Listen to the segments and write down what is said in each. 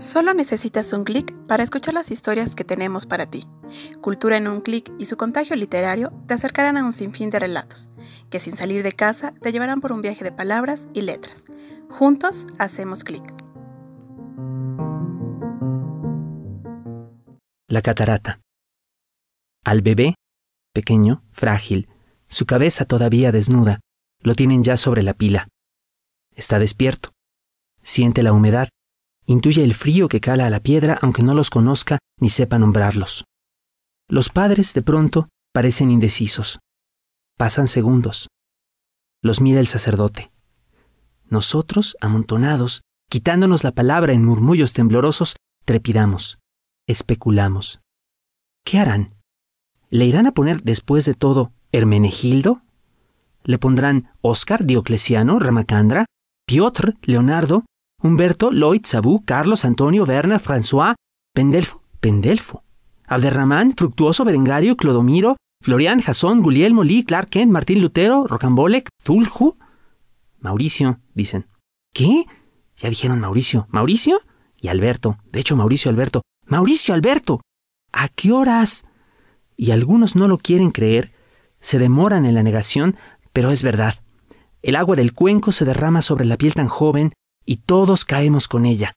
Solo necesitas un clic para escuchar las historias que tenemos para ti. Cultura en un clic y su contagio literario te acercarán a un sinfín de relatos, que sin salir de casa te llevarán por un viaje de palabras y letras. Juntos hacemos clic. La catarata. Al bebé, pequeño, frágil, su cabeza todavía desnuda, lo tienen ya sobre la pila. Está despierto. Siente la humedad Intuye el frío que cala a la piedra aunque no los conozca ni sepa nombrarlos. Los padres, de pronto, parecen indecisos. Pasan segundos. Los mira el sacerdote. Nosotros, amontonados, quitándonos la palabra en murmullos temblorosos, trepidamos, especulamos. ¿Qué harán? ¿Le irán a poner después de todo Hermenegildo? ¿Le pondrán Oscar Diocleciano, Ramacandra, Piotr, Leonardo, Humberto, Lloyd, Sabú, Carlos, Antonio, Werner, François, Pendelfo, Pendelfo, Abderramán, Fructuoso, Berengario, Clodomiro, Florian, Jasón, Guglielmo, Lee, Clark Kent, Martín Lutero, Rocambolec, Tulhu. Mauricio, dicen. ¿Qué? Ya dijeron Mauricio. ¿Mauricio? Y Alberto. De hecho, Mauricio Alberto. Mauricio Alberto. ¿A qué horas? Y algunos no lo quieren creer, se demoran en la negación, pero es verdad. El agua del cuenco se derrama sobre la piel tan joven y todos caemos con ella,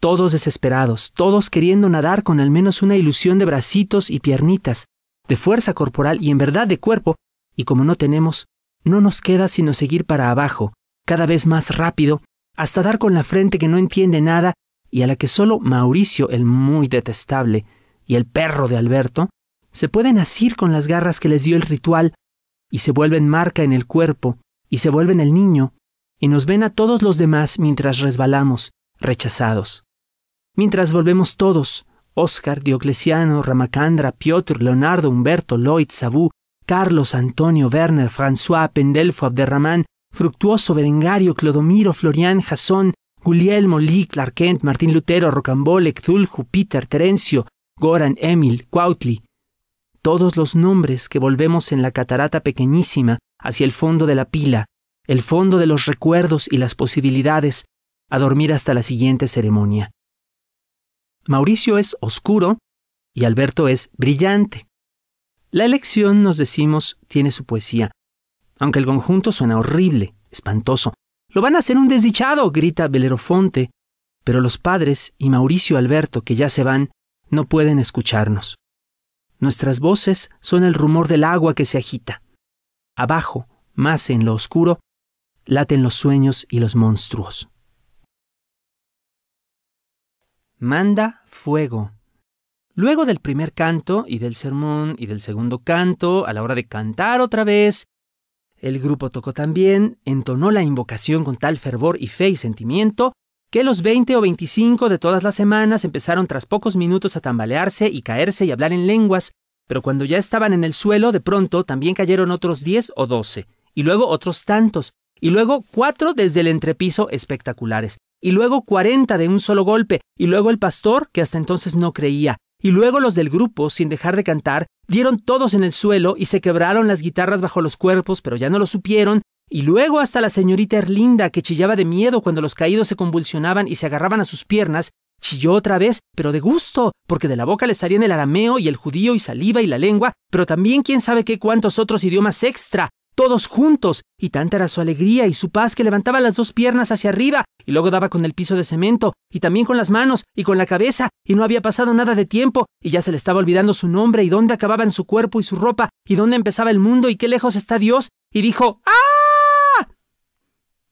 todos desesperados, todos queriendo nadar con al menos una ilusión de bracitos y piernitas, de fuerza corporal y en verdad de cuerpo, y como no tenemos, no nos queda sino seguir para abajo, cada vez más rápido, hasta dar con la frente que no entiende nada y a la que solo Mauricio, el muy detestable, y el perro de Alberto, se pueden asir con las garras que les dio el ritual, y se vuelven marca en el cuerpo, y se vuelven el niño, y nos ven a todos los demás mientras resbalamos, rechazados. Mientras volvemos todos, Oscar, Diocleciano, Ramacandra, Piotr, Leonardo, Humberto, Lloyd, Sabú, Carlos, Antonio, Werner, François, Pendelfo, Abderramán, Fructuoso, Berengario, Clodomiro, Florian, Jasón, Guglielmo, Lee, Clark Kent, Martín Lutero, Rocambole, Cthulhu, Júpiter, Terencio, Goran, Emil, Cuautli. Todos los nombres que volvemos en la catarata pequeñísima hacia el fondo de la pila, el fondo de los recuerdos y las posibilidades, a dormir hasta la siguiente ceremonia. Mauricio es oscuro y Alberto es brillante. La elección, nos decimos, tiene su poesía, aunque el conjunto suena horrible, espantoso. Lo van a hacer un desdichado, grita Belerofonte, pero los padres y Mauricio Alberto, que ya se van, no pueden escucharnos. Nuestras voces son el rumor del agua que se agita. Abajo, más en lo oscuro, laten los sueños y los monstruos. Manda fuego. Luego del primer canto y del sermón y del segundo canto, a la hora de cantar otra vez, el grupo tocó también, entonó la invocación con tal fervor y fe y sentimiento, que los veinte o veinticinco de todas las semanas empezaron tras pocos minutos a tambalearse y caerse y hablar en lenguas, pero cuando ya estaban en el suelo, de pronto también cayeron otros diez o doce, y luego otros tantos, y luego cuatro desde el entrepiso espectaculares, y luego cuarenta de un solo golpe, y luego el pastor, que hasta entonces no creía, y luego los del grupo, sin dejar de cantar, dieron todos en el suelo y se quebraron las guitarras bajo los cuerpos, pero ya no lo supieron, y luego hasta la señorita Erlinda, que chillaba de miedo cuando los caídos se convulsionaban y se agarraban a sus piernas, chilló otra vez, pero de gusto, porque de la boca le salían el arameo y el judío y saliva y la lengua, pero también quién sabe qué cuántos otros idiomas extra, todos juntos, y tanta era su alegría y su paz que levantaba las dos piernas hacia arriba, y luego daba con el piso de cemento, y también con las manos, y con la cabeza, y no había pasado nada de tiempo, y ya se le estaba olvidando su nombre, y dónde acababan su cuerpo y su ropa, y dónde empezaba el mundo, y qué lejos está Dios, y dijo ¡Ah!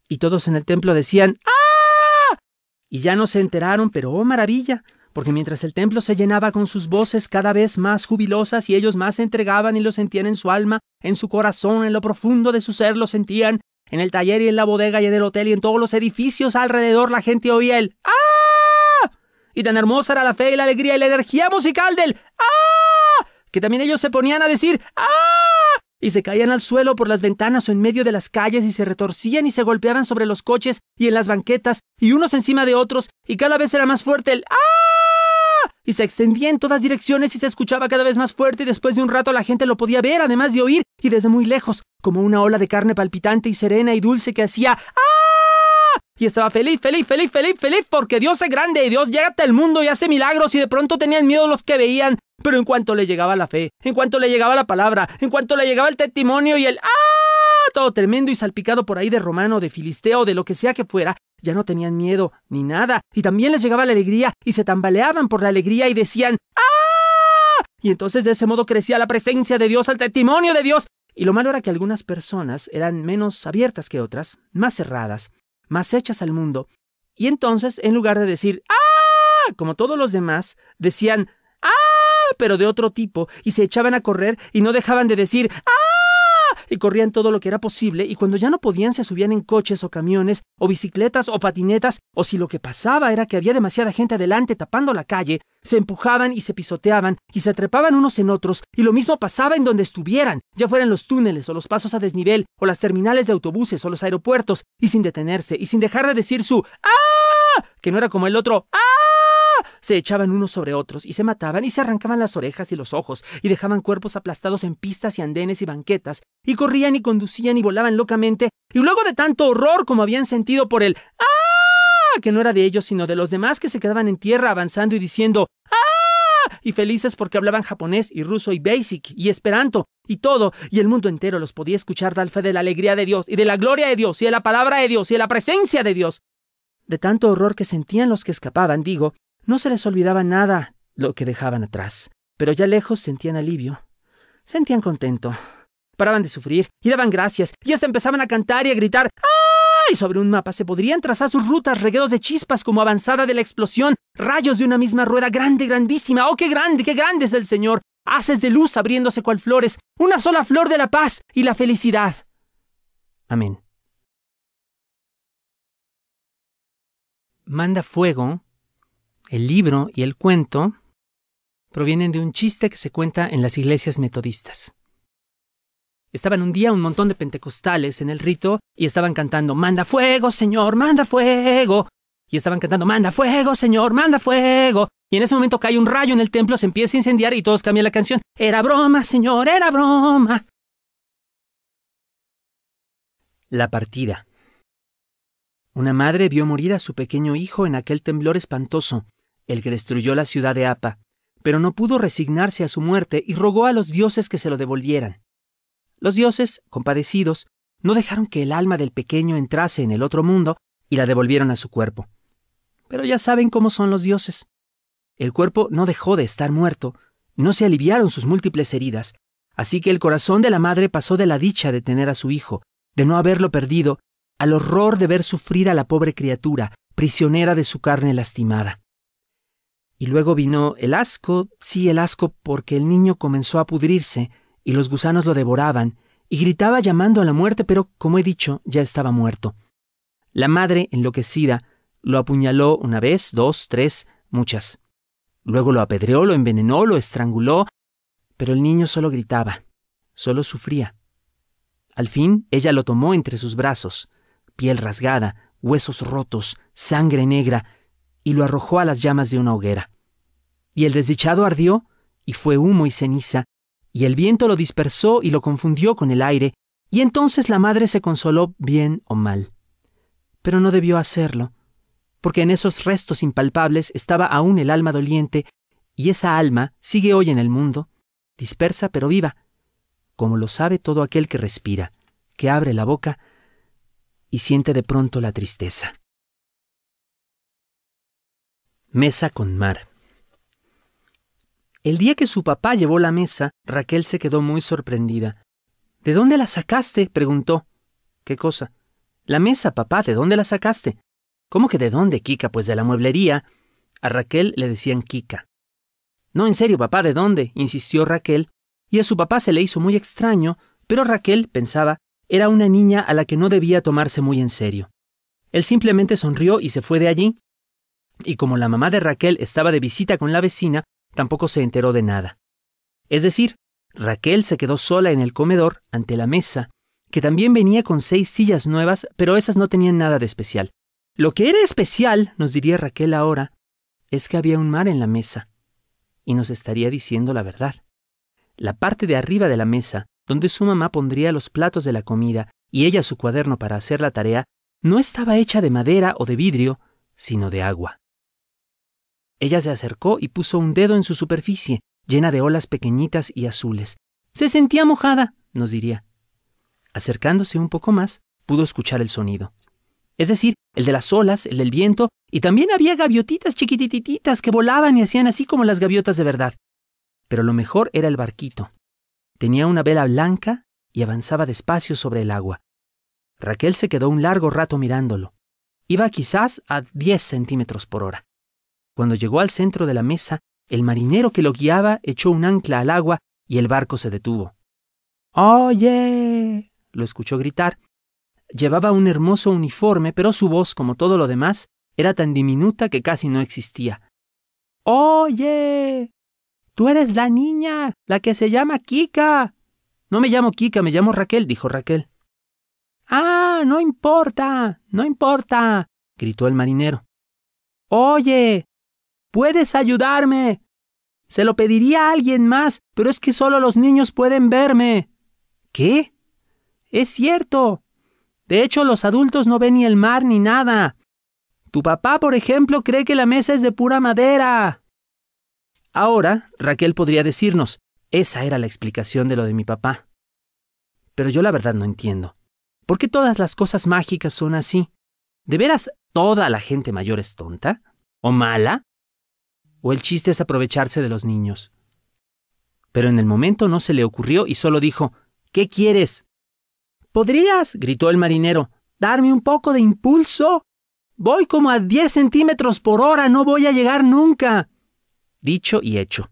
Y todos en el templo decían ¡Ah! Y ya no se enteraron, pero oh maravilla, porque mientras el templo se llenaba con sus voces cada vez más jubilosas y ellos más se entregaban y lo sentían en su alma, en su corazón, en lo profundo de su ser lo sentían, en el taller y en la bodega y en el hotel y en todos los edificios alrededor la gente oía el ¡Ah! Y tan hermosa era la fe y la alegría y la energía musical del ¡Ah! que también ellos se ponían a decir ¡Ah! y se caían al suelo por las ventanas o en medio de las calles y se retorcían y se golpeaban sobre los coches y en las banquetas y unos encima de otros y cada vez era más fuerte el ¡Ah! Y se extendía en todas direcciones y se escuchaba cada vez más fuerte y después de un rato la gente lo podía ver, además de oír, y desde muy lejos, como una ola de carne palpitante y serena y dulce que hacía ¡Ah! y estaba feliz, feliz, feliz, feliz, feliz, porque Dios es grande, Dios llega hasta el mundo y hace milagros y de pronto tenían miedo los que veían, pero en cuanto le llegaba la fe, en cuanto le llegaba la palabra, en cuanto le llegaba el testimonio y el ¡ah! todo tremendo y salpicado por ahí de romano, de filisteo, de lo que sea que fuera, ya no tenían miedo ni nada, y también les llegaba la alegría y se tambaleaban por la alegría y decían ¡ah! Y entonces de ese modo crecía la presencia de Dios, el testimonio de Dios, y lo malo era que algunas personas eran menos abiertas que otras, más cerradas, más hechas al mundo, y entonces, en lugar de decir ¡Ah! como todos los demás, decían ¡Ah! pero de otro tipo, y se echaban a correr y no dejaban de decir ¡Ah! Y corrían todo lo que era posible, y cuando ya no podían se subían en coches o camiones, o bicicletas o patinetas, o si lo que pasaba era que había demasiada gente adelante tapando la calle, se empujaban y se pisoteaban, y se trepaban unos en otros, y lo mismo pasaba en donde estuvieran, ya fueran los túneles, o los pasos a desnivel, o las terminales de autobuses, o los aeropuertos, y sin detenerse, y sin dejar de decir su ¡Ah! que no era como el otro ¡Ah! Se echaban unos sobre otros y se mataban y se arrancaban las orejas y los ojos y dejaban cuerpos aplastados en pistas y andenes y banquetas y corrían y conducían y volaban locamente y luego de tanto horror como habían sentido por el ¡Ah! que no era de ellos sino de los demás que se quedaban en tierra avanzando y diciendo ¡Ah! y felices porque hablaban japonés y ruso y basic y esperanto y todo, y el mundo entero los podía escuchar dar fe de la alegría de Dios y de la gloria de Dios y de la palabra de Dios y de la presencia de Dios. De tanto horror que sentían los que escapaban, digo, no se les olvidaba nada lo que dejaban atrás, pero ya lejos sentían alivio, sentían contento. Paraban de sufrir y daban gracias, y hasta empezaban a cantar y a gritar ¡Ay! Sobre un mapa se podrían trazar sus rutas reguedos de chispas como avanzada de la explosión, rayos de una misma rueda grande, grandísima. ¡Oh, qué grande, qué grande es el Señor! Haces de luz abriéndose cual flores, una sola flor de la paz y la felicidad. Amén. Manda fuego el libro y el cuento provienen de un chiste que se cuenta en las iglesias metodistas. Estaban un día un montón de pentecostales en el rito y estaban cantando Manda fuego, Señor, manda fuego. Y estaban cantando Manda fuego, Señor, manda fuego. Y en ese momento cae un rayo en el templo, se empieza a incendiar y todos cambian la canción. Era broma, Señor, era broma. La partida. Una madre vio morir a su pequeño hijo en aquel temblor espantoso el que destruyó la ciudad de Apa, pero no pudo resignarse a su muerte y rogó a los dioses que se lo devolvieran. Los dioses, compadecidos, no dejaron que el alma del pequeño entrase en el otro mundo y la devolvieron a su cuerpo. Pero ya saben cómo son los dioses. El cuerpo no dejó de estar muerto, no se aliviaron sus múltiples heridas, así que el corazón de la madre pasó de la dicha de tener a su hijo, de no haberlo perdido, al horror de ver sufrir a la pobre criatura, prisionera de su carne lastimada. Y luego vino el asco, sí el asco, porque el niño comenzó a pudrirse, y los gusanos lo devoraban, y gritaba llamando a la muerte, pero, como he dicho, ya estaba muerto. La madre, enloquecida, lo apuñaló una vez, dos, tres, muchas. Luego lo apedreó, lo envenenó, lo estranguló, pero el niño solo gritaba, solo sufría. Al fin ella lo tomó entre sus brazos, piel rasgada, huesos rotos, sangre negra, y lo arrojó a las llamas de una hoguera. Y el desdichado ardió, y fue humo y ceniza, y el viento lo dispersó y lo confundió con el aire, y entonces la madre se consoló bien o mal. Pero no debió hacerlo, porque en esos restos impalpables estaba aún el alma doliente, y esa alma sigue hoy en el mundo, dispersa pero viva, como lo sabe todo aquel que respira, que abre la boca y siente de pronto la tristeza. Mesa con mar. El día que su papá llevó la mesa, Raquel se quedó muy sorprendida. ¿De dónde la sacaste? preguntó. ¿Qué cosa? La mesa, papá, ¿de dónde la sacaste? ¿Cómo que de dónde, Kika? Pues de la mueblería. A Raquel le decían Kika. No, en serio, papá, ¿de dónde? insistió Raquel, y a su papá se le hizo muy extraño, pero Raquel, pensaba, era una niña a la que no debía tomarse muy en serio. Él simplemente sonrió y se fue de allí, y como la mamá de Raquel estaba de visita con la vecina, tampoco se enteró de nada. Es decir, Raquel se quedó sola en el comedor, ante la mesa, que también venía con seis sillas nuevas, pero esas no tenían nada de especial. Lo que era especial, nos diría Raquel ahora, es que había un mar en la mesa, y nos estaría diciendo la verdad. La parte de arriba de la mesa, donde su mamá pondría los platos de la comida y ella su cuaderno para hacer la tarea, no estaba hecha de madera o de vidrio, sino de agua. Ella se acercó y puso un dedo en su superficie, llena de olas pequeñitas y azules. Se sentía mojada, nos diría. Acercándose un poco más, pudo escuchar el sonido. Es decir, el de las olas, el del viento, y también había gaviotitas chiquitititas que volaban y hacían así como las gaviotas de verdad. Pero lo mejor era el barquito. Tenía una vela blanca y avanzaba despacio sobre el agua. Raquel se quedó un largo rato mirándolo. Iba quizás a diez centímetros por hora. Cuando llegó al centro de la mesa, el marinero que lo guiaba echó un ancla al agua y el barco se detuvo. ¡Oye! lo escuchó gritar. Llevaba un hermoso uniforme, pero su voz, como todo lo demás, era tan diminuta que casi no existía. Oye. Tú eres la niña, la que se llama Kika. No me llamo Kika, me llamo Raquel, dijo Raquel. Ah, no importa, no importa, gritó el marinero. Oye, puedes ayudarme. Se lo pediría a alguien más, pero es que solo los niños pueden verme. ¿Qué? Es cierto. De hecho, los adultos no ven ni el mar ni nada. Tu papá, por ejemplo, cree que la mesa es de pura madera. Ahora, Raquel podría decirnos, esa era la explicación de lo de mi papá. Pero yo la verdad no entiendo. ¿Por qué todas las cosas mágicas son así? ¿De veras toda la gente mayor es tonta? ¿O mala? ¿O el chiste es aprovecharse de los niños? Pero en el momento no se le ocurrió y solo dijo, ¿Qué quieres? ¿Podrías? gritó el marinero, darme un poco de impulso. Voy como a diez centímetros por hora, no voy a llegar nunca. Dicho y hecho.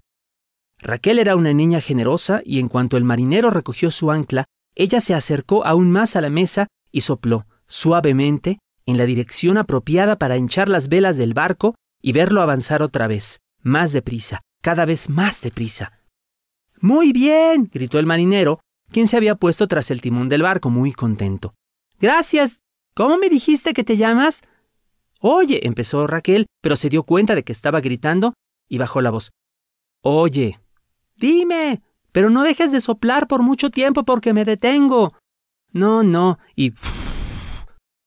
Raquel era una niña generosa y en cuanto el marinero recogió su ancla, ella se acercó aún más a la mesa y sopló, suavemente, en la dirección apropiada para hinchar las velas del barco y verlo avanzar otra vez, más deprisa, cada vez más deprisa. Muy bien, gritó el marinero, quien se había puesto tras el timón del barco, muy contento. Gracias. ¿Cómo me dijiste que te llamas? Oye, empezó Raquel, pero se dio cuenta de que estaba gritando y bajó la voz. Oye. Dime. Pero no dejes de soplar por mucho tiempo porque me detengo. No, no. Y...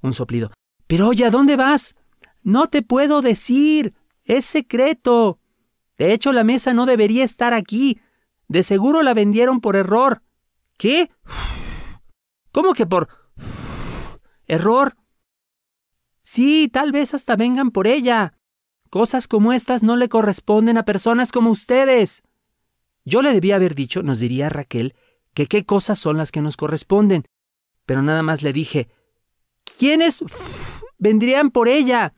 un soplido. Pero oye, ¿a dónde vas? No te puedo decir. Es secreto. De hecho, la mesa no debería estar aquí. De seguro la vendieron por error. ¿Qué? ¿Cómo que por... error? Sí, tal vez hasta vengan por ella. Cosas como estas no le corresponden a personas como ustedes. Yo le debía haber dicho, nos diría Raquel, que qué cosas son las que nos corresponden. Pero nada más le dije, ¿quiénes vendrían por ella?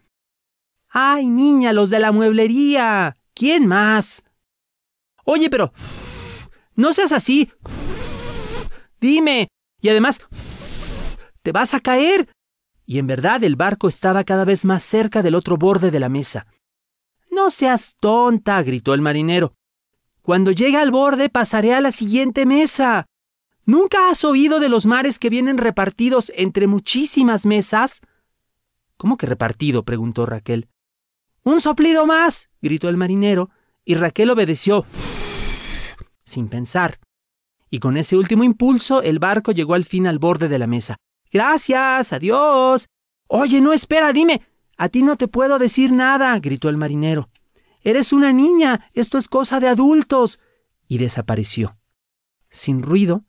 Ay, niña, los de la mueblería. ¿Quién más? Oye, pero... No seas así. Dime. Y además... Te vas a caer. Y en verdad el barco estaba cada vez más cerca del otro borde de la mesa. No seas tonta, gritó el marinero. Cuando llegue al borde pasaré a la siguiente mesa. ¿Nunca has oído de los mares que vienen repartidos entre muchísimas mesas? ¿Cómo que repartido? preguntó Raquel. Un soplido más, gritó el marinero, y Raquel obedeció, sin pensar y con ese último impulso el barco llegó al fin al borde de la mesa. Gracias, adiós. Oye, no espera, dime. A ti no te puedo decir nada, gritó el marinero. Eres una niña, esto es cosa de adultos. Y desapareció. Sin ruido,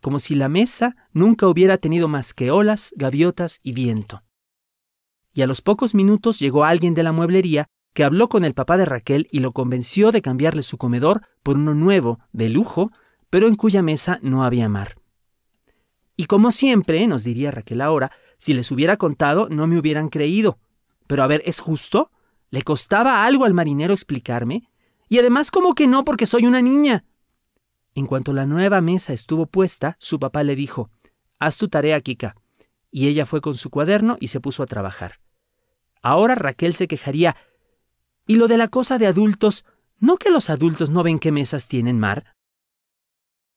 como si la mesa nunca hubiera tenido más que olas, gaviotas y viento. Y a los pocos minutos llegó alguien de la mueblería que habló con el papá de Raquel y lo convenció de cambiarle su comedor por uno nuevo, de lujo, pero en cuya mesa no había mar. Y como siempre, nos diría Raquel ahora, si les hubiera contado no me hubieran creído. Pero a ver, ¿es justo? ¿Le costaba algo al marinero explicarme? Y además, ¿cómo que no? Porque soy una niña. En cuanto la nueva mesa estuvo puesta, su papá le dijo, Haz tu tarea, Kika. Y ella fue con su cuaderno y se puso a trabajar. Ahora Raquel se quejaría. ¿Y lo de la cosa de adultos? ¿No que los adultos no ven qué mesas tienen mar?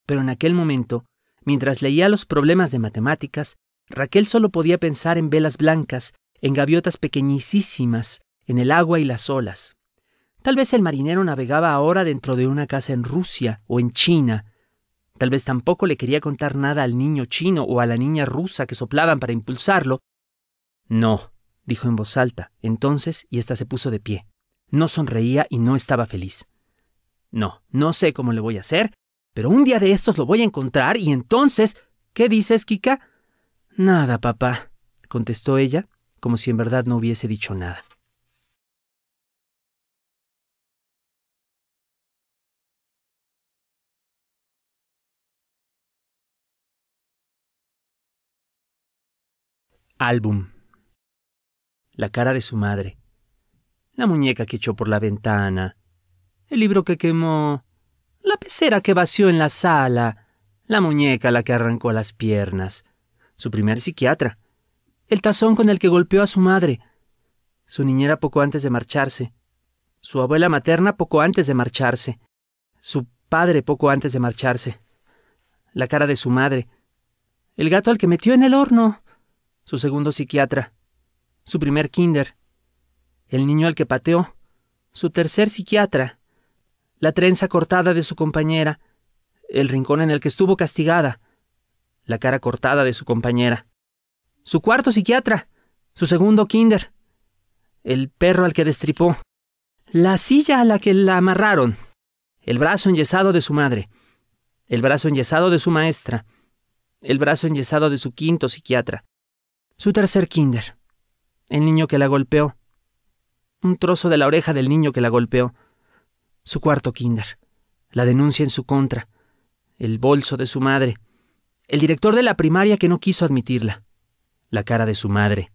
Pero en aquel momento, mientras leía los problemas de matemáticas, Raquel solo podía pensar en velas blancas, en gaviotas pequeñísimas, en el agua y las olas. Tal vez el marinero navegaba ahora dentro de una casa en Rusia o en China. Tal vez tampoco le quería contar nada al niño chino o a la niña rusa que soplaban para impulsarlo. No, dijo en voz alta, entonces, y ésta se puso de pie. No sonreía y no estaba feliz. No, no sé cómo le voy a hacer, pero un día de estos lo voy a encontrar y entonces... ¿Qué dices, Kika? Nada, papá, contestó ella, como si en verdad no hubiese dicho nada. Álbum. La cara de su madre. La muñeca que echó por la ventana. El libro que quemó. La pecera que vació en la sala. La muñeca la que arrancó las piernas. Su primer psiquiatra. El tazón con el que golpeó a su madre. Su niñera poco antes de marcharse. Su abuela materna poco antes de marcharse. Su padre poco antes de marcharse. La cara de su madre. El gato al que metió en el horno su segundo psiquiatra, su primer kinder, el niño al que pateó, su tercer psiquiatra, la trenza cortada de su compañera, el rincón en el que estuvo castigada, la cara cortada de su compañera, su cuarto psiquiatra, su segundo kinder, el perro al que destripó, la silla a la que la amarraron, el brazo enyesado de su madre, el brazo enyesado de su maestra, el brazo enyesado de su quinto psiquiatra, su tercer kinder. El niño que la golpeó. Un trozo de la oreja del niño que la golpeó. Su cuarto kinder. La denuncia en su contra. El bolso de su madre. El director de la primaria que no quiso admitirla. La cara de su madre.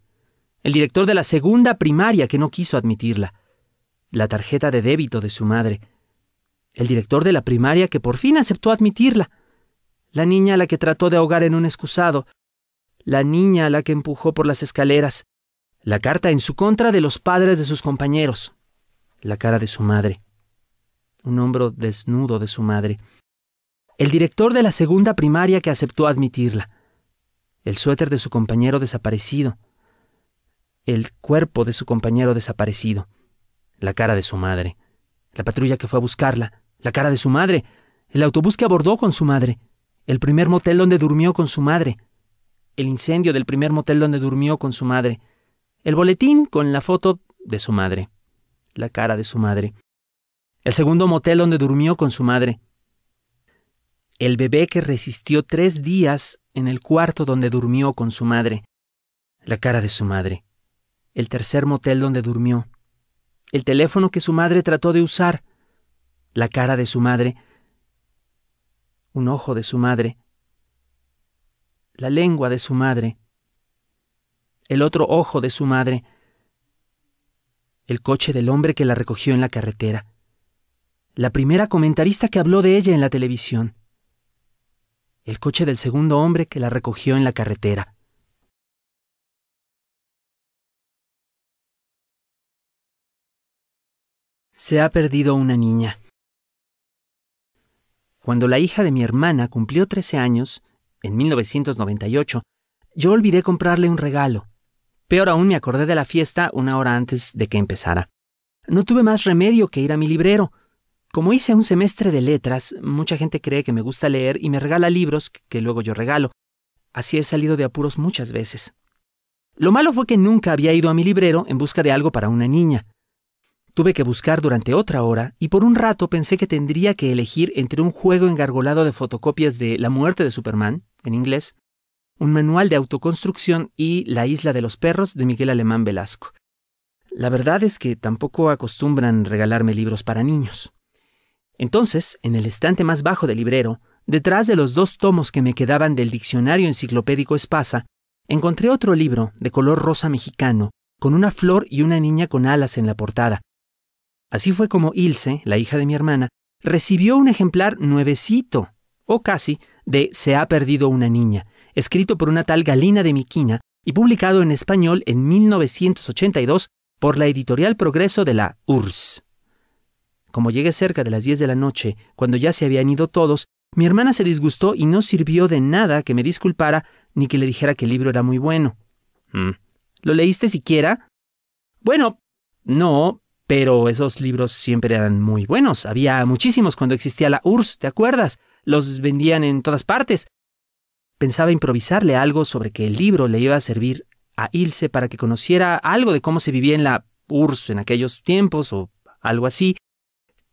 El director de la segunda primaria que no quiso admitirla. La tarjeta de débito de su madre. El director de la primaria que por fin aceptó admitirla. La niña a la que trató de ahogar en un excusado la niña a la que empujó por las escaleras, la carta en su contra de los padres de sus compañeros, la cara de su madre, un hombro desnudo de su madre, el director de la segunda primaria que aceptó admitirla, el suéter de su compañero desaparecido, el cuerpo de su compañero desaparecido, la cara de su madre, la patrulla que fue a buscarla, la cara de su madre, el autobús que abordó con su madre, el primer motel donde durmió con su madre, el incendio del primer motel donde durmió con su madre, el boletín con la foto de su madre, la cara de su madre, el segundo motel donde durmió con su madre, el bebé que resistió tres días en el cuarto donde durmió con su madre, la cara de su madre, el tercer motel donde durmió, el teléfono que su madre trató de usar, la cara de su madre, un ojo de su madre, la lengua de su madre, el otro ojo de su madre, el coche del hombre que la recogió en la carretera, la primera comentarista que habló de ella en la televisión, el coche del segundo hombre que la recogió en la carretera. Se ha perdido una niña. Cuando la hija de mi hermana cumplió 13 años, en 1998, yo olvidé comprarle un regalo. Peor aún me acordé de la fiesta una hora antes de que empezara. No tuve más remedio que ir a mi librero. Como hice un semestre de letras, mucha gente cree que me gusta leer y me regala libros que luego yo regalo. Así he salido de apuros muchas veces. Lo malo fue que nunca había ido a mi librero en busca de algo para una niña. Tuve que buscar durante otra hora y por un rato pensé que tendría que elegir entre un juego engargolado de fotocopias de La muerte de Superman, en inglés, un manual de autoconstrucción y La isla de los perros de Miguel Alemán Velasco. La verdad es que tampoco acostumbran regalarme libros para niños. Entonces, en el estante más bajo del librero, detrás de los dos tomos que me quedaban del diccionario enciclopédico Espasa, encontré otro libro de color rosa mexicano, con una flor y una niña con alas en la portada, Así fue como Ilse, la hija de mi hermana, recibió un ejemplar nuevecito, o casi, de Se ha perdido una niña, escrito por una tal Galina de Miquina y publicado en español en 1982 por la editorial Progreso de la URSS. Como llegué cerca de las 10 de la noche, cuando ya se habían ido todos, mi hermana se disgustó y no sirvió de nada que me disculpara ni que le dijera que el libro era muy bueno. Mm. ¿Lo leíste siquiera? Bueno, no, pero esos libros siempre eran muy buenos. Había muchísimos cuando existía la URSS, ¿te acuerdas? Los vendían en todas partes. Pensaba improvisarle algo sobre que el libro le iba a servir a Ilse para que conociera algo de cómo se vivía en la URSS en aquellos tiempos o algo así.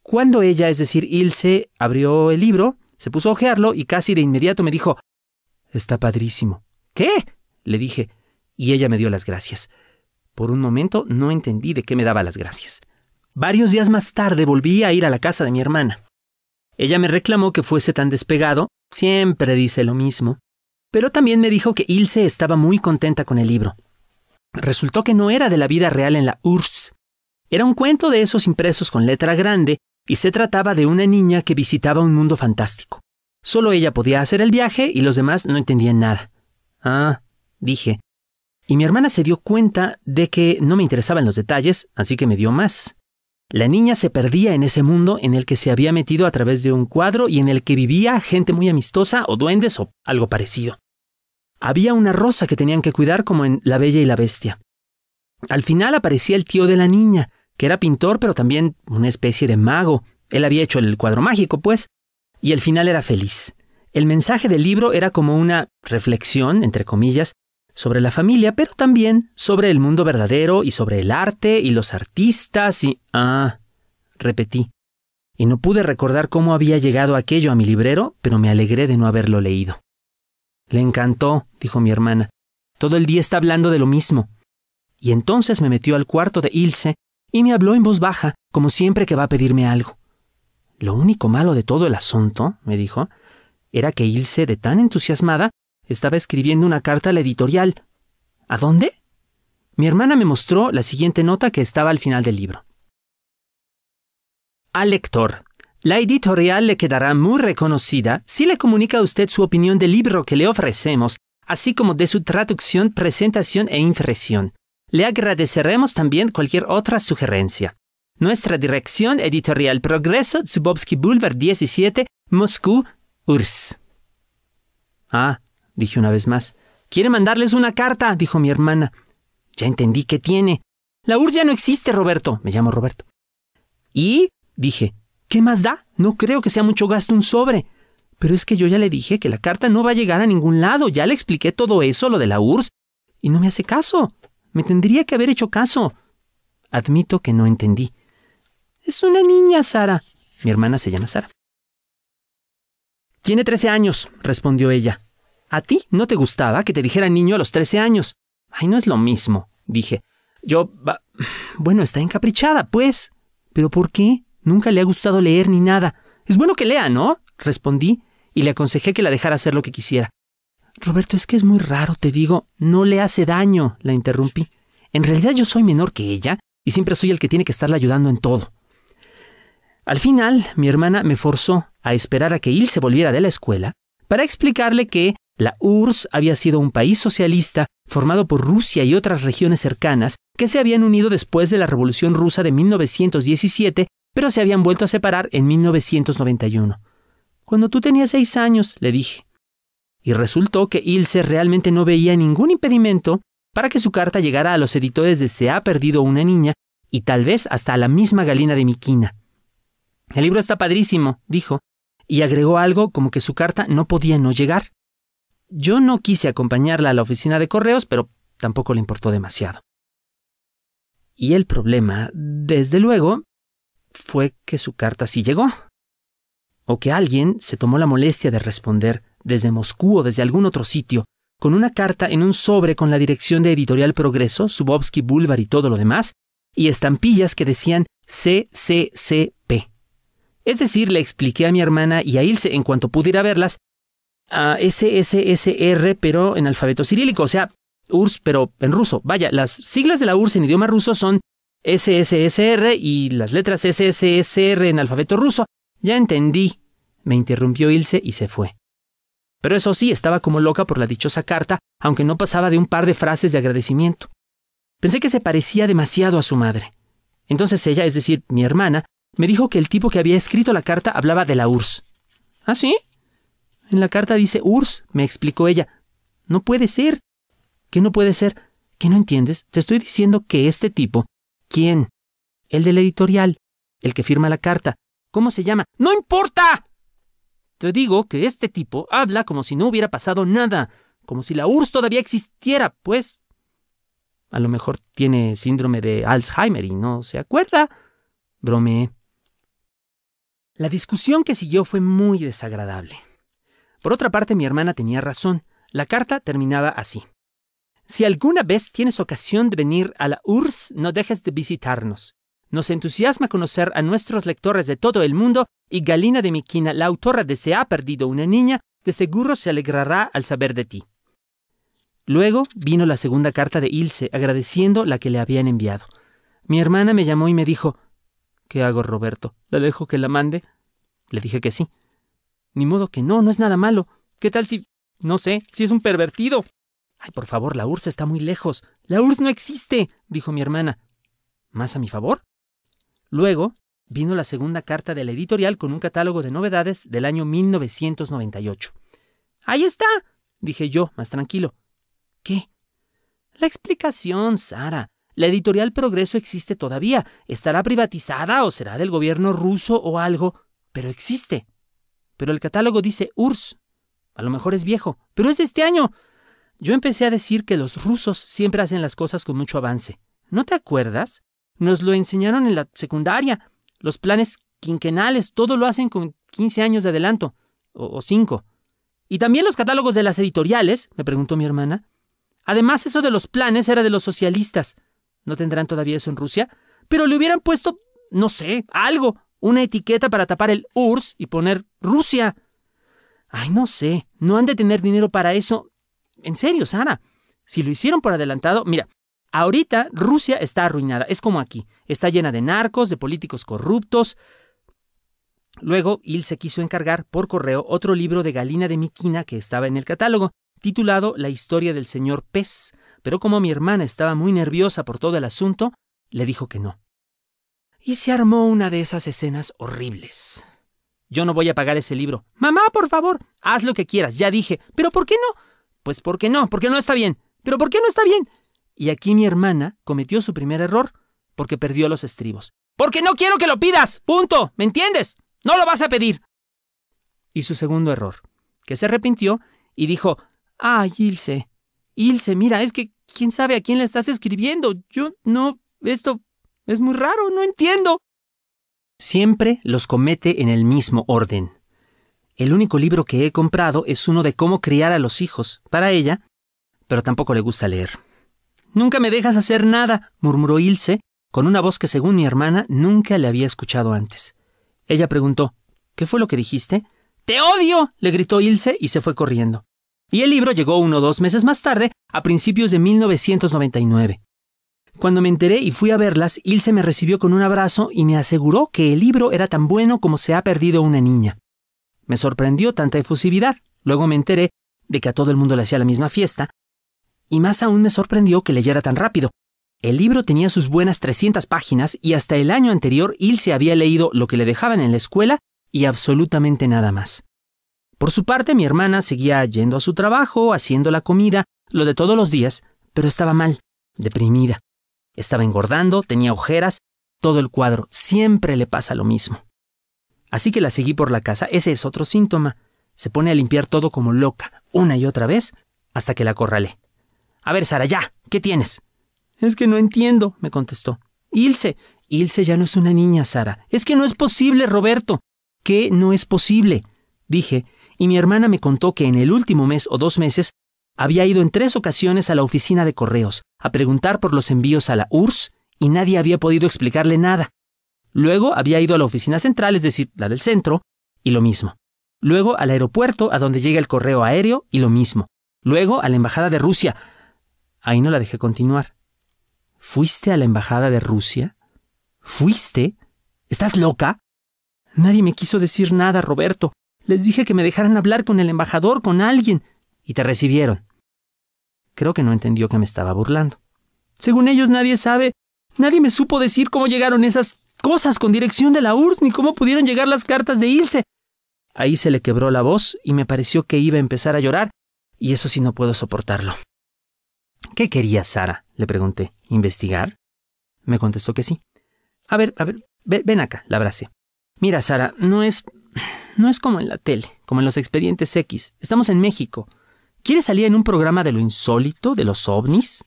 Cuando ella, es decir, Ilse, abrió el libro, se puso a hojearlo y casi de inmediato me dijo, Está padrísimo. ¿Qué? le dije, y ella me dio las gracias. Por un momento no entendí de qué me daba las gracias. Varios días más tarde volví a ir a la casa de mi hermana. Ella me reclamó que fuese tan despegado, siempre dice lo mismo, pero también me dijo que Ilse estaba muy contenta con el libro. Resultó que no era de la vida real en la URSS. Era un cuento de esos impresos con letra grande y se trataba de una niña que visitaba un mundo fantástico. Solo ella podía hacer el viaje y los demás no entendían nada. Ah, dije. Y mi hermana se dio cuenta de que no me interesaban los detalles, así que me dio más. La niña se perdía en ese mundo en el que se había metido a través de un cuadro y en el que vivía gente muy amistosa o duendes o algo parecido. Había una rosa que tenían que cuidar como en La Bella y la Bestia. Al final aparecía el tío de la niña, que era pintor pero también una especie de mago. Él había hecho el cuadro mágico, pues, y al final era feliz. El mensaje del libro era como una reflexión, entre comillas, sobre la familia, pero también sobre el mundo verdadero y sobre el arte y los artistas y... Ah, repetí. Y no pude recordar cómo había llegado aquello a mi librero, pero me alegré de no haberlo leído. Le encantó, dijo mi hermana. Todo el día está hablando de lo mismo. Y entonces me metió al cuarto de Ilse y me habló en voz baja, como siempre que va a pedirme algo. Lo único malo de todo el asunto, me dijo, era que Ilse, de tan entusiasmada, estaba escribiendo una carta a la editorial. ¿A dónde? Mi hermana me mostró la siguiente nota que estaba al final del libro. Al lector. La editorial le quedará muy reconocida si le comunica a usted su opinión del libro que le ofrecemos, así como de su traducción, presentación e impresión. Le agradeceremos también cualquier otra sugerencia. Nuestra dirección editorial Progreso, Zubovsky Boulevard 17, Moscú, URSS. Ah, dije una vez más. Quiere mandarles una carta, dijo mi hermana. Ya entendí que tiene. La URSS ya no existe, Roberto. Me llamo Roberto. ¿Y? dije. ¿Qué más da? No creo que sea mucho gasto un sobre. Pero es que yo ya le dije que la carta no va a llegar a ningún lado. Ya le expliqué todo eso, lo de la URSS. Y no me hace caso. Me tendría que haber hecho caso. Admito que no entendí. Es una niña, Sara. Mi hermana se llama Sara. Tiene trece años, respondió ella. ¿A ti no te gustaba que te dijera niño a los trece años? Ay, no es lo mismo, dije. Yo... Bueno, está encaprichada, pues. ¿Pero por qué? Nunca le ha gustado leer ni nada. Es bueno que lea, ¿no? respondí, y le aconsejé que la dejara hacer lo que quisiera. Roberto, es que es muy raro, te digo. No le hace daño, la interrumpí. En realidad yo soy menor que ella, y siempre soy el que tiene que estarla ayudando en todo. Al final, mi hermana me forzó a esperar a que Il se volviera de la escuela para explicarle que la URSS había sido un país socialista formado por Rusia y otras regiones cercanas que se habían unido después de la Revolución Rusa de 1917, pero se habían vuelto a separar en 1991. Cuando tú tenías seis años, le dije. Y resultó que Ilse realmente no veía ningún impedimento para que su carta llegara a los editores de Se ha perdido una niña y tal vez hasta a la misma Galina de Miquina. El libro está padrísimo, dijo, y agregó algo como que su carta no podía no llegar. Yo no quise acompañarla a la oficina de correos, pero tampoco le importó demasiado. Y el problema, desde luego, fue que su carta sí llegó. O que alguien se tomó la molestia de responder desde Moscú o desde algún otro sitio, con una carta en un sobre con la dirección de Editorial Progreso, Subovsky Boulevard y todo lo demás, y estampillas que decían CCCP. Es decir, le expliqué a mi hermana y a Ilse en cuanto pudiera verlas a SSSR, pero en alfabeto cirílico, o sea, URSS, pero en ruso. Vaya, las siglas de la URSS en idioma ruso son SSSR y las letras SSSR en alfabeto ruso. Ya entendí, me interrumpió Ilse y se fue. Pero eso sí, estaba como loca por la dichosa carta, aunque no pasaba de un par de frases de agradecimiento. Pensé que se parecía demasiado a su madre. Entonces ella, es decir, mi hermana, me dijo que el tipo que había escrito la carta hablaba de la URSS. ¿Ah, sí? En la carta dice URSS, me explicó ella. No puede ser. ¿Qué no puede ser? ¿Qué no entiendes? Te estoy diciendo que este tipo. ¿Quién? El del editorial. El que firma la carta. ¿Cómo se llama? ¡No importa! Te digo que este tipo habla como si no hubiera pasado nada. Como si la URSS todavía existiera, pues. A lo mejor tiene síndrome de Alzheimer y no se acuerda. Bromeé. La discusión que siguió fue muy desagradable. Por otra parte, mi hermana tenía razón. La carta terminaba así. Si alguna vez tienes ocasión de venir a la URSS, no dejes de visitarnos. Nos entusiasma conocer a nuestros lectores de todo el mundo y Galina de Miquina, la autora de Se ha perdido una niña, de seguro se alegrará al saber de ti. Luego vino la segunda carta de Ilse agradeciendo la que le habían enviado. Mi hermana me llamó y me dijo ¿Qué hago, Roberto? ¿Le dejo que la mande? Le dije que sí. Ni modo que no, no es nada malo. ¿Qué tal si... no sé, si es un pervertido? Ay, por favor, la URSS está muy lejos. La URSS no existe, dijo mi hermana. ¿Más a mi favor? Luego vino la segunda carta de la editorial con un catálogo de novedades del año 1998. Ahí está, dije yo, más tranquilo. ¿Qué? La explicación, Sara. La editorial Progreso existe todavía. Estará privatizada o será del gobierno ruso o algo, pero existe. Pero el catálogo dice URSS. A lo mejor es viejo, pero es de este año. Yo empecé a decir que los rusos siempre hacen las cosas con mucho avance. ¿No te acuerdas? Nos lo enseñaron en la secundaria. Los planes quinquenales, todo lo hacen con 15 años de adelanto, o, 5. ¿Y también los catálogos de las editoriales? me preguntó mi hermana. Además, eso de los planes era de los socialistas. ¿No tendrán todavía eso en Rusia? Pero le hubieran puesto, no sé, algo, una etiqueta para tapar el URSS y poner Rusia. Ay, no sé, no han de tener dinero para eso. En serio, Sara. Si lo hicieron por adelantado, mira, Ahorita Rusia está arruinada, es como aquí, está llena de narcos, de políticos corruptos. Luego, Il se quiso encargar por correo otro libro de Galina de Miquina que estaba en el catálogo, titulado La historia del señor Pez, pero como mi hermana estaba muy nerviosa por todo el asunto, le dijo que no. Y se armó una de esas escenas horribles. Yo no voy a pagar ese libro. Mamá, por favor, haz lo que quieras, ya dije. ¿Pero por qué no? Pues porque no, porque no está bien. ¿Pero por qué no está bien? Y aquí mi hermana cometió su primer error, porque perdió los estribos. Porque no quiero que lo pidas. Punto. ¿Me entiendes? No lo vas a pedir. Y su segundo error, que se arrepintió y dijo, ay, Ilse, Ilse, mira, es que quién sabe a quién le estás escribiendo. Yo no, esto es muy raro, no entiendo. Siempre los comete en el mismo orden. El único libro que he comprado es uno de cómo criar a los hijos, para ella, pero tampoco le gusta leer. Nunca me dejas hacer nada, murmuró Ilse, con una voz que según mi hermana nunca le había escuchado antes. Ella preguntó ¿Qué fue lo que dijiste? ¡Te odio! le gritó Ilse y se fue corriendo. Y el libro llegó uno o dos meses más tarde, a principios de 1999. Cuando me enteré y fui a verlas, Ilse me recibió con un abrazo y me aseguró que el libro era tan bueno como se ha perdido una niña. Me sorprendió tanta efusividad. Luego me enteré de que a todo el mundo le hacía la misma fiesta, y más aún me sorprendió que leyera tan rápido. El libro tenía sus buenas 300 páginas y hasta el año anterior Ilse había leído lo que le dejaban en la escuela y absolutamente nada más. Por su parte, mi hermana seguía yendo a su trabajo, haciendo la comida, lo de todos los días, pero estaba mal, deprimida. Estaba engordando, tenía ojeras, todo el cuadro, siempre le pasa lo mismo. Así que la seguí por la casa, ese es otro síntoma. Se pone a limpiar todo como loca, una y otra vez, hasta que la acorralé. A ver, Sara, ya, ¿qué tienes? Es que no entiendo, me contestó. Ilse, Ilse ya no es una niña, Sara. Es que no es posible, Roberto. ¿Qué no es posible? Dije, y mi hermana me contó que en el último mes o dos meses había ido en tres ocasiones a la oficina de correos a preguntar por los envíos a la URSS y nadie había podido explicarle nada. Luego había ido a la oficina central, es decir, la del centro, y lo mismo. Luego al aeropuerto a donde llega el correo aéreo y lo mismo. Luego a la embajada de Rusia, Ahí no la dejé continuar. ¿Fuiste a la embajada de Rusia? ¿Fuiste? ¿Estás loca? Nadie me quiso decir nada, Roberto. Les dije que me dejaran hablar con el embajador, con alguien, y te recibieron. Creo que no entendió que me estaba burlando. Según ellos nadie sabe, nadie me supo decir cómo llegaron esas cosas con dirección de la URSS, ni cómo pudieron llegar las cartas de Ilse. Ahí se le quebró la voz y me pareció que iba a empezar a llorar, y eso sí no puedo soportarlo. ¿Qué quería Sara? le pregunté. ¿Investigar? Me contestó que sí. A ver, a ver, ven acá, la abracé. Mira, Sara, no es. no es como en la tele, como en los expedientes X. Estamos en México. ¿Quieres salir en un programa de lo insólito, de los ovnis?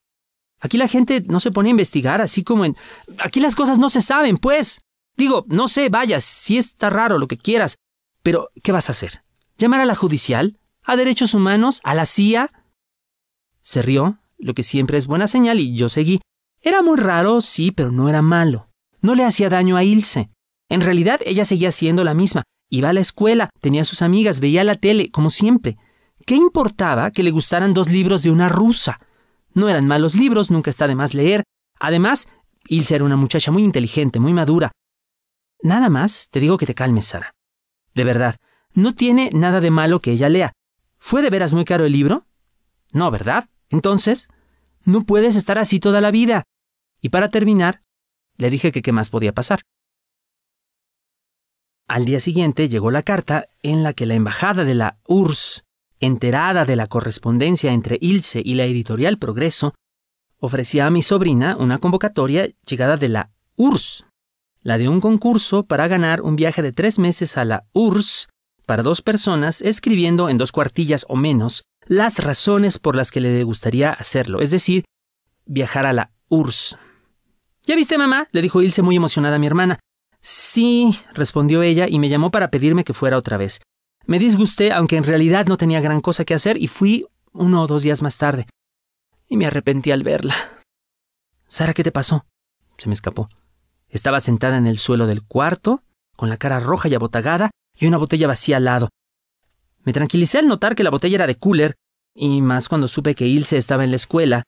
Aquí la gente no se pone a investigar así como en... Aquí las cosas no se saben, pues. Digo, no sé, vaya, si está raro lo que quieras, pero ¿qué vas a hacer? ¿Llamar a la judicial? ¿A derechos humanos? ¿A la CIA? Se rió, lo que siempre es buena señal, y yo seguí. Era muy raro, sí, pero no era malo. No le hacía daño a Ilse. En realidad ella seguía siendo la misma. Iba a la escuela, tenía sus amigas, veía la tele, como siempre. ¿Qué importaba que le gustaran dos libros de una rusa? No eran malos libros, nunca está de más leer. Además, Ilse era una muchacha muy inteligente, muy madura. Nada más, te digo que te calmes, Sara. De verdad, no tiene nada de malo que ella lea. ¿Fue de veras muy caro el libro? No, ¿verdad? Entonces, no puedes estar así toda la vida. Y para terminar, le dije que qué más podía pasar. Al día siguiente llegó la carta en la que la embajada de la URSS, enterada de la correspondencia entre Ilse y la editorial Progreso, ofrecía a mi sobrina una convocatoria llegada de la URSS, la de un concurso para ganar un viaje de tres meses a la URSS para dos personas escribiendo en dos cuartillas o menos las razones por las que le gustaría hacerlo, es decir, viajar a la URSS. ¿Ya viste, mamá? le dijo Ilse muy emocionada a mi hermana. Sí, respondió ella y me llamó para pedirme que fuera otra vez. Me disgusté, aunque en realidad no tenía gran cosa que hacer, y fui uno o dos días más tarde. Y me arrepentí al verla. Sara, ¿qué te pasó? Se me escapó. Estaba sentada en el suelo del cuarto, con la cara roja y abotagada, y una botella vacía al lado. Me tranquilicé al notar que la botella era de cooler, y más cuando supe que Ilse estaba en la escuela,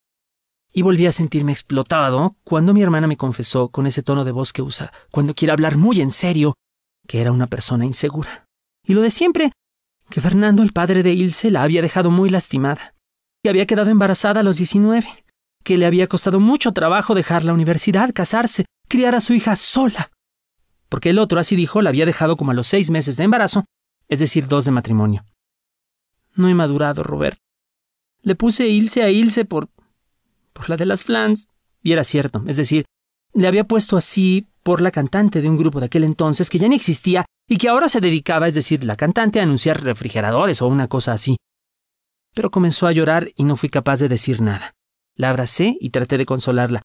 y volví a sentirme explotado cuando mi hermana me confesó con ese tono de voz que usa cuando quiere hablar muy en serio que era una persona insegura. Y lo de siempre, que Fernando, el padre de Ilse, la había dejado muy lastimada, que había quedado embarazada a los 19, que le había costado mucho trabajo dejar la universidad, casarse, criar a su hija sola. Porque el otro, así dijo, la había dejado como a los seis meses de embarazo, es decir, dos de matrimonio. No he madurado, Robert. Le puse Ilse a Ilse por por la de las Flans. Y era cierto, es decir, le había puesto así por la cantante de un grupo de aquel entonces que ya ni existía y que ahora se dedicaba, es decir, la cantante, a anunciar refrigeradores o una cosa así. Pero comenzó a llorar y no fui capaz de decir nada. La abracé y traté de consolarla.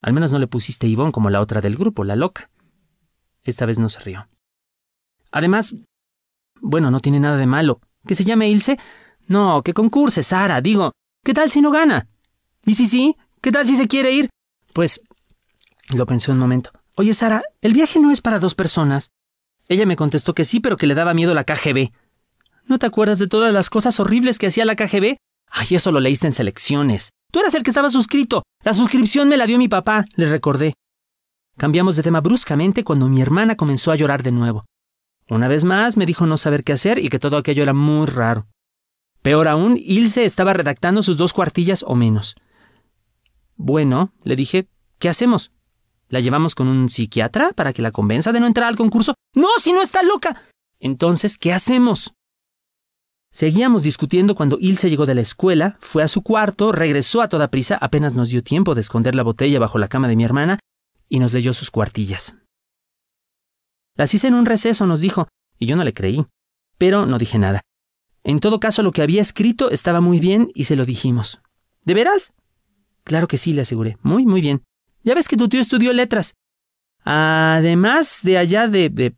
Al menos no le pusiste Ivón como la otra del grupo, la loca. Esta vez no se rió. Además, bueno, no tiene nada de malo. ¿Que se llame Ilse? No, que concurse, Sara. Digo, ¿qué tal si no gana? ¿Y si sí? ¿Qué tal si se quiere ir? Pues... Lo pensé un momento. Oye, Sara, el viaje no es para dos personas. Ella me contestó que sí, pero que le daba miedo la KGB. ¿No te acuerdas de todas las cosas horribles que hacía la KGB? Ay, eso lo leíste en selecciones. Tú eras el que estaba suscrito. La suscripción me la dio mi papá, le recordé. Cambiamos de tema bruscamente cuando mi hermana comenzó a llorar de nuevo. Una vez más me dijo no saber qué hacer y que todo aquello era muy raro. Peor aún, Ilse estaba redactando sus dos cuartillas o menos. Bueno, le dije, ¿qué hacemos? ¿La llevamos con un psiquiatra para que la convenza de no entrar al concurso? No, si no está loca. Entonces, ¿qué hacemos? Seguíamos discutiendo cuando Ilse llegó de la escuela, fue a su cuarto, regresó a toda prisa, apenas nos dio tiempo de esconder la botella bajo la cama de mi hermana, y nos leyó sus cuartillas. Las hice en un receso, nos dijo, y yo no le creí, pero no dije nada. En todo caso, lo que había escrito estaba muy bien y se lo dijimos. ¿De veras? Claro que sí, le aseguré. Muy, muy bien. Ya ves que tu tío estudió letras. Además de allá de... de,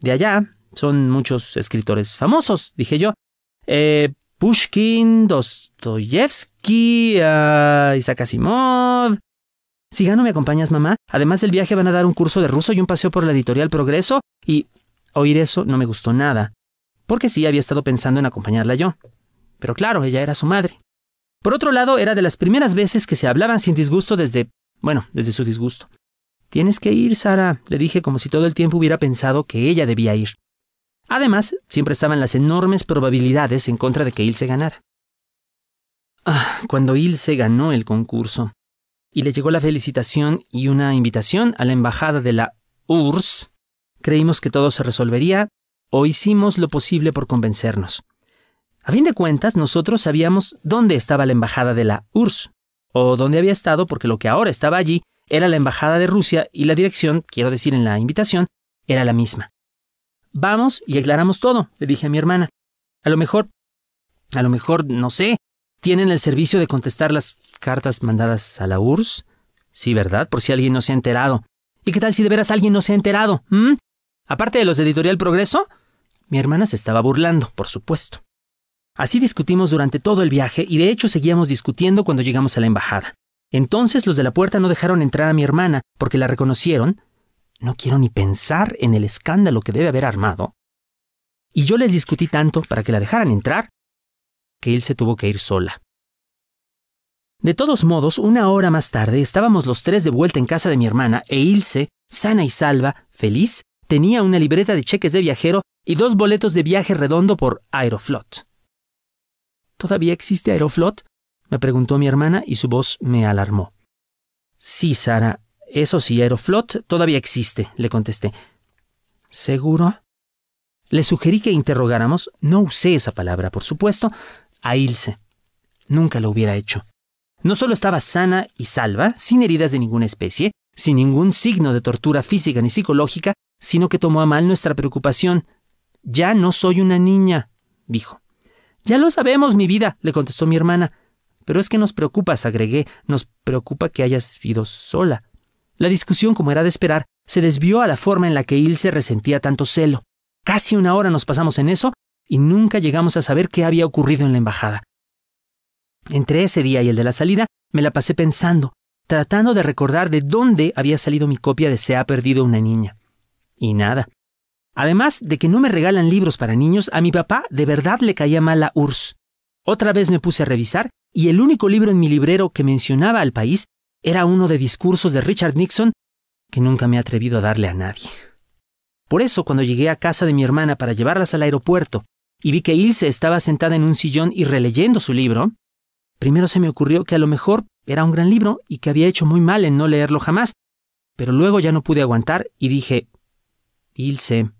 de allá, son muchos escritores famosos, dije yo. Eh, Pushkin, Dostoyevsky, uh, Isaac Asimov. Si gano, ¿me acompañas, mamá? Además del viaje van a dar un curso de ruso y un paseo por la editorial Progreso, y oír eso no me gustó nada, porque sí había estado pensando en acompañarla yo. Pero claro, ella era su madre. Por otro lado, era de las primeras veces que se hablaban sin disgusto desde... bueno, desde su disgusto. Tienes que ir, Sara, le dije como si todo el tiempo hubiera pensado que ella debía ir. Además, siempre estaban las enormes probabilidades en contra de que Ilse ganara. Ah, cuando Ilse ganó el concurso y le llegó la felicitación y una invitación a la embajada de la URSS, creímos que todo se resolvería o hicimos lo posible por convencernos. A fin de cuentas, nosotros sabíamos dónde estaba la embajada de la URSS, o dónde había estado porque lo que ahora estaba allí era la embajada de Rusia y la dirección, quiero decir en la invitación, era la misma. Vamos y aclaramos todo, le dije a mi hermana. A lo mejor, a lo mejor, no sé, ¿Tienen el servicio de contestar las cartas mandadas a la URSS? Sí, ¿verdad? Por si alguien no se ha enterado. ¿Y qué tal si de veras alguien no se ha enterado? ¿Mm? Aparte de los de Editorial Progreso, mi hermana se estaba burlando, por supuesto. Así discutimos durante todo el viaje y de hecho seguíamos discutiendo cuando llegamos a la embajada. Entonces los de la puerta no dejaron entrar a mi hermana porque la reconocieron. No quiero ni pensar en el escándalo que debe haber armado. Y yo les discutí tanto para que la dejaran entrar que él se tuvo que ir sola. De todos modos, una hora más tarde estábamos los tres de vuelta en casa de mi hermana e Ilse, sana y salva, feliz, tenía una libreta de cheques de viajero y dos boletos de viaje redondo por Aeroflot. ¿Todavía existe Aeroflot? me preguntó mi hermana y su voz me alarmó. Sí, Sara, eso sí, Aeroflot todavía existe, le contesté. ¿Seguro? Le sugerí que interrogáramos, no usé esa palabra, por supuesto, a Ilse. Nunca lo hubiera hecho. No solo estaba sana y salva, sin heridas de ninguna especie, sin ningún signo de tortura física ni psicológica, sino que tomó a mal nuestra preocupación. Ya no soy una niña, dijo. Ya lo sabemos, mi vida, le contestó mi hermana. Pero es que nos preocupas, agregué, nos preocupa que hayas ido sola. La discusión, como era de esperar, se desvió a la forma en la que Ilse resentía tanto celo. Casi una hora nos pasamos en eso y nunca llegamos a saber qué había ocurrido en la embajada. Entre ese día y el de la salida, me la pasé pensando, tratando de recordar de dónde había salido mi copia de Se ha perdido una niña. Y nada. Además de que no me regalan libros para niños, a mi papá de verdad le caía mal la URSS. Otra vez me puse a revisar y el único libro en mi librero que mencionaba al país era uno de discursos de Richard Nixon que nunca me he atrevido a darle a nadie. Por eso, cuando llegué a casa de mi hermana para llevarlas al aeropuerto y vi que Ilse estaba sentada en un sillón y releyendo su libro, Primero se me ocurrió que a lo mejor era un gran libro y que había hecho muy mal en no leerlo jamás, pero luego ya no pude aguantar y dije, Ilse.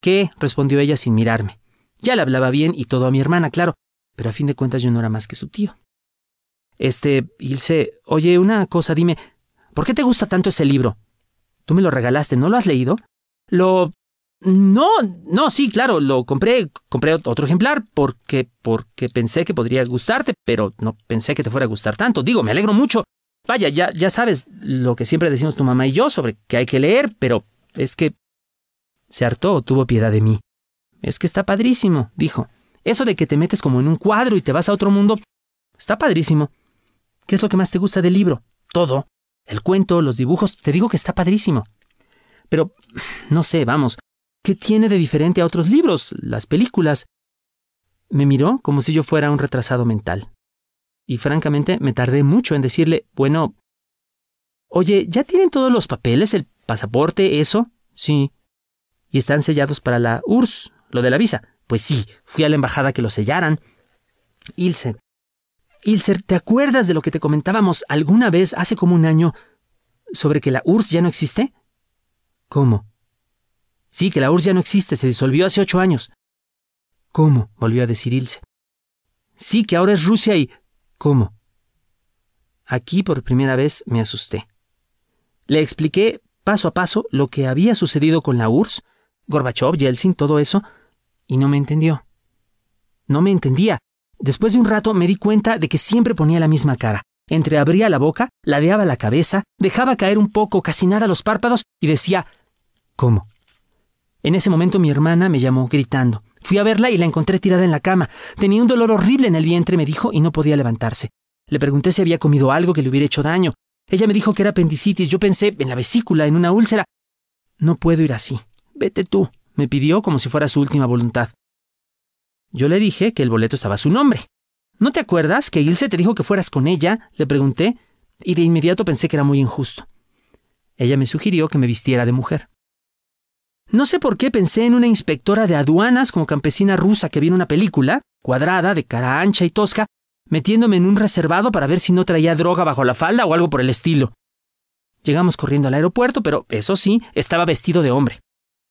¿Qué? respondió ella sin mirarme. Ya le hablaba bien y todo a mi hermana, claro, pero a fin de cuentas yo no era más que su tío. Este, Ilse, oye, una cosa, dime, ¿por qué te gusta tanto ese libro? Tú me lo regalaste, ¿no lo has leído? Lo no, no, sí, claro, lo compré, compré otro ejemplar porque, porque pensé que podría gustarte, pero no pensé que te fuera a gustar tanto. Digo, me alegro mucho. Vaya, ya, ya sabes lo que siempre decimos tu mamá y yo sobre que hay que leer, pero es que se hartó, tuvo piedad de mí. Es que está padrísimo, dijo. Eso de que te metes como en un cuadro y te vas a otro mundo, está padrísimo. ¿Qué es lo que más te gusta del libro? Todo. El cuento, los dibujos, te digo que está padrísimo. Pero, no sé, vamos, ¿Qué tiene de diferente a otros libros, las películas? Me miró como si yo fuera un retrasado mental. Y francamente me tardé mucho en decirle, bueno, oye, ¿ya tienen todos los papeles, el pasaporte, eso? Sí. ¿Y están sellados para la URSS, lo de la visa? Pues sí, fui a la embajada que lo sellaran. Ilse. Ilse, ¿te acuerdas de lo que te comentábamos alguna vez hace como un año sobre que la URSS ya no existe? ¿Cómo? Sí, que la URSS ya no existe, se disolvió hace ocho años. ¿Cómo? volvió a decir Ilse. Sí, que ahora es Rusia y... ¿Cómo? Aquí por primera vez me asusté. Le expliqué paso a paso lo que había sucedido con la URSS, Gorbachev, Yeltsin, todo eso, y no me entendió. No me entendía. Después de un rato me di cuenta de que siempre ponía la misma cara. Entreabría la boca, ladeaba la cabeza, dejaba caer un poco, casi nada los párpados y decía ¿Cómo? En ese momento mi hermana me llamó gritando. Fui a verla y la encontré tirada en la cama. Tenía un dolor horrible en el vientre, me dijo, y no podía levantarse. Le pregunté si había comido algo que le hubiera hecho daño. Ella me dijo que era apendicitis. Yo pensé en la vesícula, en una úlcera. No puedo ir así. Vete tú, me pidió como si fuera su última voluntad. Yo le dije que el boleto estaba a su nombre. ¿No te acuerdas que Ilse te dijo que fueras con ella? Le pregunté, y de inmediato pensé que era muy injusto. Ella me sugirió que me vistiera de mujer. No sé por qué pensé en una inspectora de aduanas como campesina rusa que viene una película, cuadrada, de cara ancha y tosca, metiéndome en un reservado para ver si no traía droga bajo la falda o algo por el estilo. Llegamos corriendo al aeropuerto, pero eso sí, estaba vestido de hombre.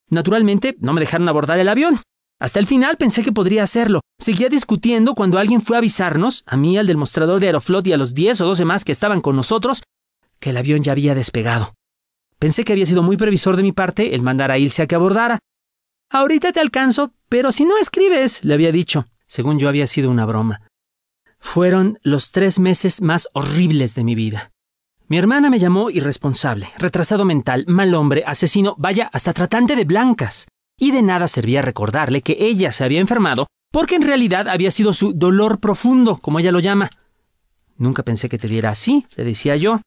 Naturalmente, no me dejaron abordar el avión. Hasta el final pensé que podría hacerlo. Seguía discutiendo cuando alguien fue a avisarnos, a mí, al del mostrador de Aeroflot y a los diez o doce más que estaban con nosotros, que el avión ya había despegado. Pensé que había sido muy previsor de mi parte el mandar a Ilse a que abordara. Ahorita te alcanzo, pero si no escribes, le había dicho. Según yo había sido una broma. Fueron los tres meses más horribles de mi vida. Mi hermana me llamó irresponsable, retrasado mental, mal hombre, asesino, vaya, hasta tratante de blancas. Y de nada servía recordarle que ella se había enfermado porque en realidad había sido su dolor profundo, como ella lo llama. Nunca pensé que te diera así, le decía yo.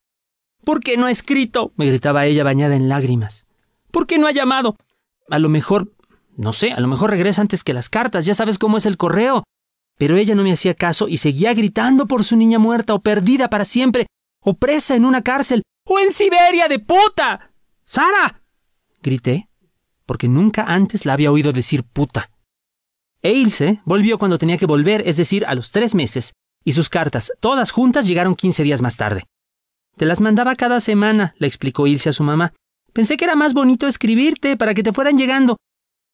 ¿Por qué no ha escrito? me gritaba ella bañada en lágrimas. ¿Por qué no ha llamado? A lo mejor, no sé, a lo mejor regresa antes que las cartas, ya sabes cómo es el correo. Pero ella no me hacía caso y seguía gritando por su niña muerta o perdida para siempre, o presa en una cárcel, o en Siberia de puta. ¡Sara! grité, porque nunca antes la había oído decir puta. E Ilse volvió cuando tenía que volver, es decir, a los tres meses, y sus cartas, todas juntas, llegaron quince días más tarde. Te las mandaba cada semana, le explicó Ilse a su mamá. Pensé que era más bonito escribirte para que te fueran llegando.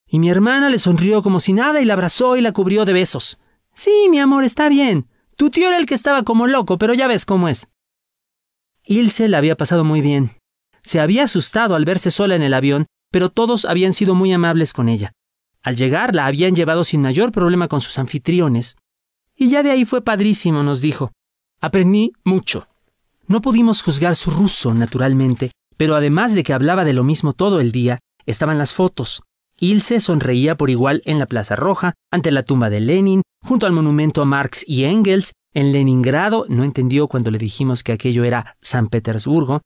Y mi hermana le sonrió como si nada y la abrazó y la cubrió de besos. Sí, mi amor, está bien. Tu tío era el que estaba como loco, pero ya ves cómo es. Ilse la había pasado muy bien. Se había asustado al verse sola en el avión, pero todos habían sido muy amables con ella. Al llegar la habían llevado sin mayor problema con sus anfitriones. Y ya de ahí fue padrísimo, nos dijo. Aprendí mucho. No pudimos juzgar su ruso, naturalmente, pero además de que hablaba de lo mismo todo el día, estaban las fotos. Ilse sonreía por igual en la Plaza Roja, ante la tumba de Lenin, junto al monumento a Marx y Engels, en Leningrado, no entendió cuando le dijimos que aquello era San Petersburgo,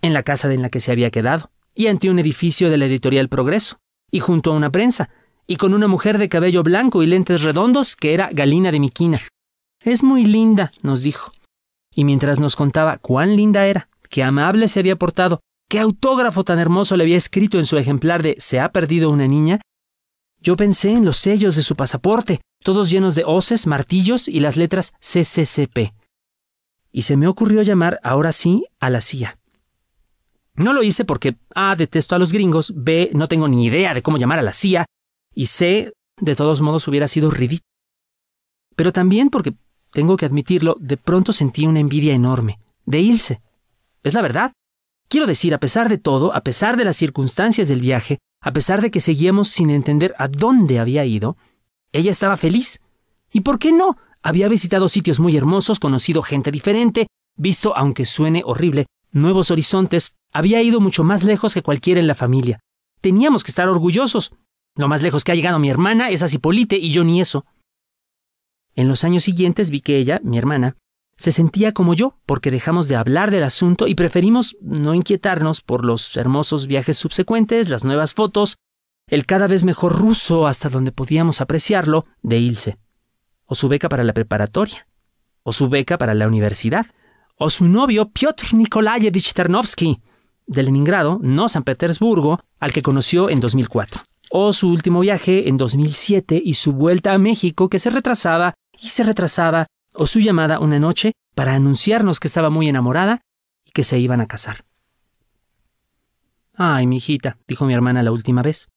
en la casa en la que se había quedado, y ante un edificio de la editorial Progreso, y junto a una prensa, y con una mujer de cabello blanco y lentes redondos que era Galina de Miquina. Es muy linda, nos dijo. Y mientras nos contaba cuán linda era, qué amable se había portado, qué autógrafo tan hermoso le había escrito en su ejemplar de Se ha perdido una niña, yo pensé en los sellos de su pasaporte, todos llenos de hoces, martillos y las letras CCCP. Y se me ocurrió llamar ahora sí a la CIA. No lo hice porque A. detesto a los gringos, B. no tengo ni idea de cómo llamar a la CIA, y C. de todos modos hubiera sido ridículo. Pero también porque, tengo que admitirlo, de pronto sentí una envidia enorme, de Ilse. Es la verdad. Quiero decir, a pesar de todo, a pesar de las circunstancias del viaje, a pesar de que seguíamos sin entender a dónde había ido, ella estaba feliz. ¿Y por qué no? Había visitado sitios muy hermosos, conocido gente diferente, visto, aunque suene horrible, nuevos horizontes, había ido mucho más lejos que cualquiera en la familia. Teníamos que estar orgullosos. Lo más lejos que ha llegado mi hermana es a Cipolite y yo ni eso. En los años siguientes vi que ella, mi hermana, se sentía como yo, porque dejamos de hablar del asunto y preferimos no inquietarnos por los hermosos viajes subsecuentes, las nuevas fotos, el cada vez mejor ruso hasta donde podíamos apreciarlo de Ilse, o su beca para la preparatoria, o su beca para la universidad, o su novio Piotr Nikolayevich Ternovsky, de Leningrado, no San Petersburgo, al que conoció en 2004, o su último viaje en 2007 y su vuelta a México que se retrasaba y se retrasaba o su llamada una noche para anunciarnos que estaba muy enamorada y que se iban a casar. Ay, mi hijita, dijo mi hermana la última vez.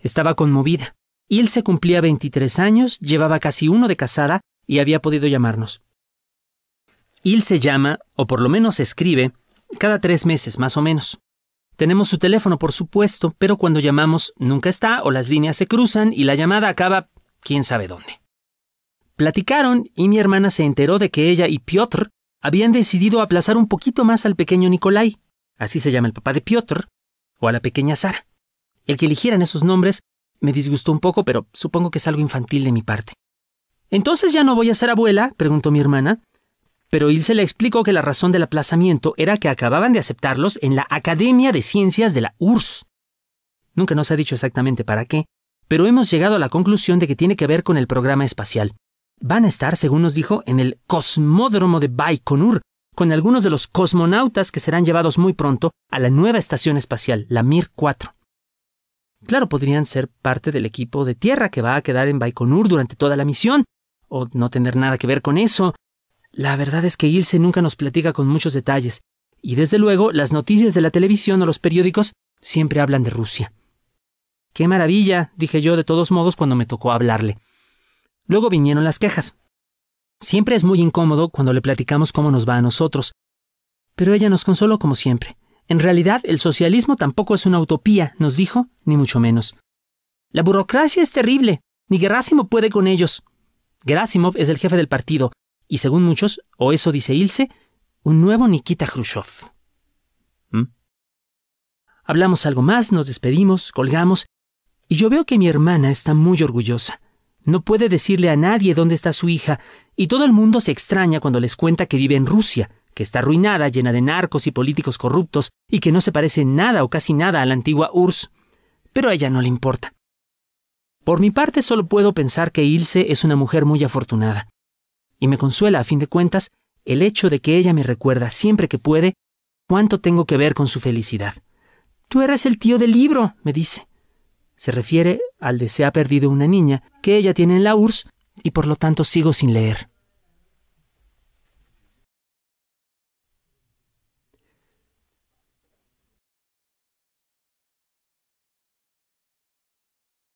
Estaba conmovida. se cumplía 23 años, llevaba casi uno de casada y había podido llamarnos. se llama, o por lo menos escribe, cada tres meses más o menos. Tenemos su teléfono, por supuesto, pero cuando llamamos nunca está o las líneas se cruzan y la llamada acaba quién sabe dónde. Platicaron y mi hermana se enteró de que ella y Piotr habían decidido aplazar un poquito más al pequeño Nikolai, así se llama el papá de Piotr, o a la pequeña Sara. El que eligieran esos nombres me disgustó un poco, pero supongo que es algo infantil de mi parte. ¿Entonces ya no voy a ser abuela? preguntó mi hermana. Pero Ilse le explicó que la razón del aplazamiento era que acababan de aceptarlos en la Academia de Ciencias de la URSS. Nunca nos ha dicho exactamente para qué, pero hemos llegado a la conclusión de que tiene que ver con el programa espacial. Van a estar, según nos dijo, en el cosmódromo de Baikonur, con algunos de los cosmonautas que serán llevados muy pronto a la nueva estación espacial, la Mir 4. Claro, podrían ser parte del equipo de tierra que va a quedar en Baikonur durante toda la misión, o no tener nada que ver con eso. La verdad es que Ilse nunca nos platica con muchos detalles, y desde luego las noticias de la televisión o los periódicos siempre hablan de Rusia. Qué maravilla, dije yo de todos modos cuando me tocó hablarle. Luego vinieron las quejas. Siempre es muy incómodo cuando le platicamos cómo nos va a nosotros. Pero ella nos consoló como siempre. En realidad, el socialismo tampoco es una utopía, nos dijo, ni mucho menos. La burocracia es terrible. Ni Gerasimov puede con ellos. Gerasimov es el jefe del partido, y según muchos, o eso dice Ilse, un nuevo Nikita Khrushchev. ¿Mm? Hablamos algo más, nos despedimos, colgamos, y yo veo que mi hermana está muy orgullosa. No puede decirle a nadie dónde está su hija, y todo el mundo se extraña cuando les cuenta que vive en Rusia, que está arruinada, llena de narcos y políticos corruptos, y que no se parece nada o casi nada a la antigua URSS. Pero a ella no le importa. Por mi parte solo puedo pensar que Ilse es una mujer muy afortunada. Y me consuela, a fin de cuentas, el hecho de que ella me recuerda siempre que puede cuánto tengo que ver con su felicidad. Tú eres el tío del libro, me dice. Se refiere al de se ha perdido una niña que ella tiene en la URSS y por lo tanto sigo sin leer.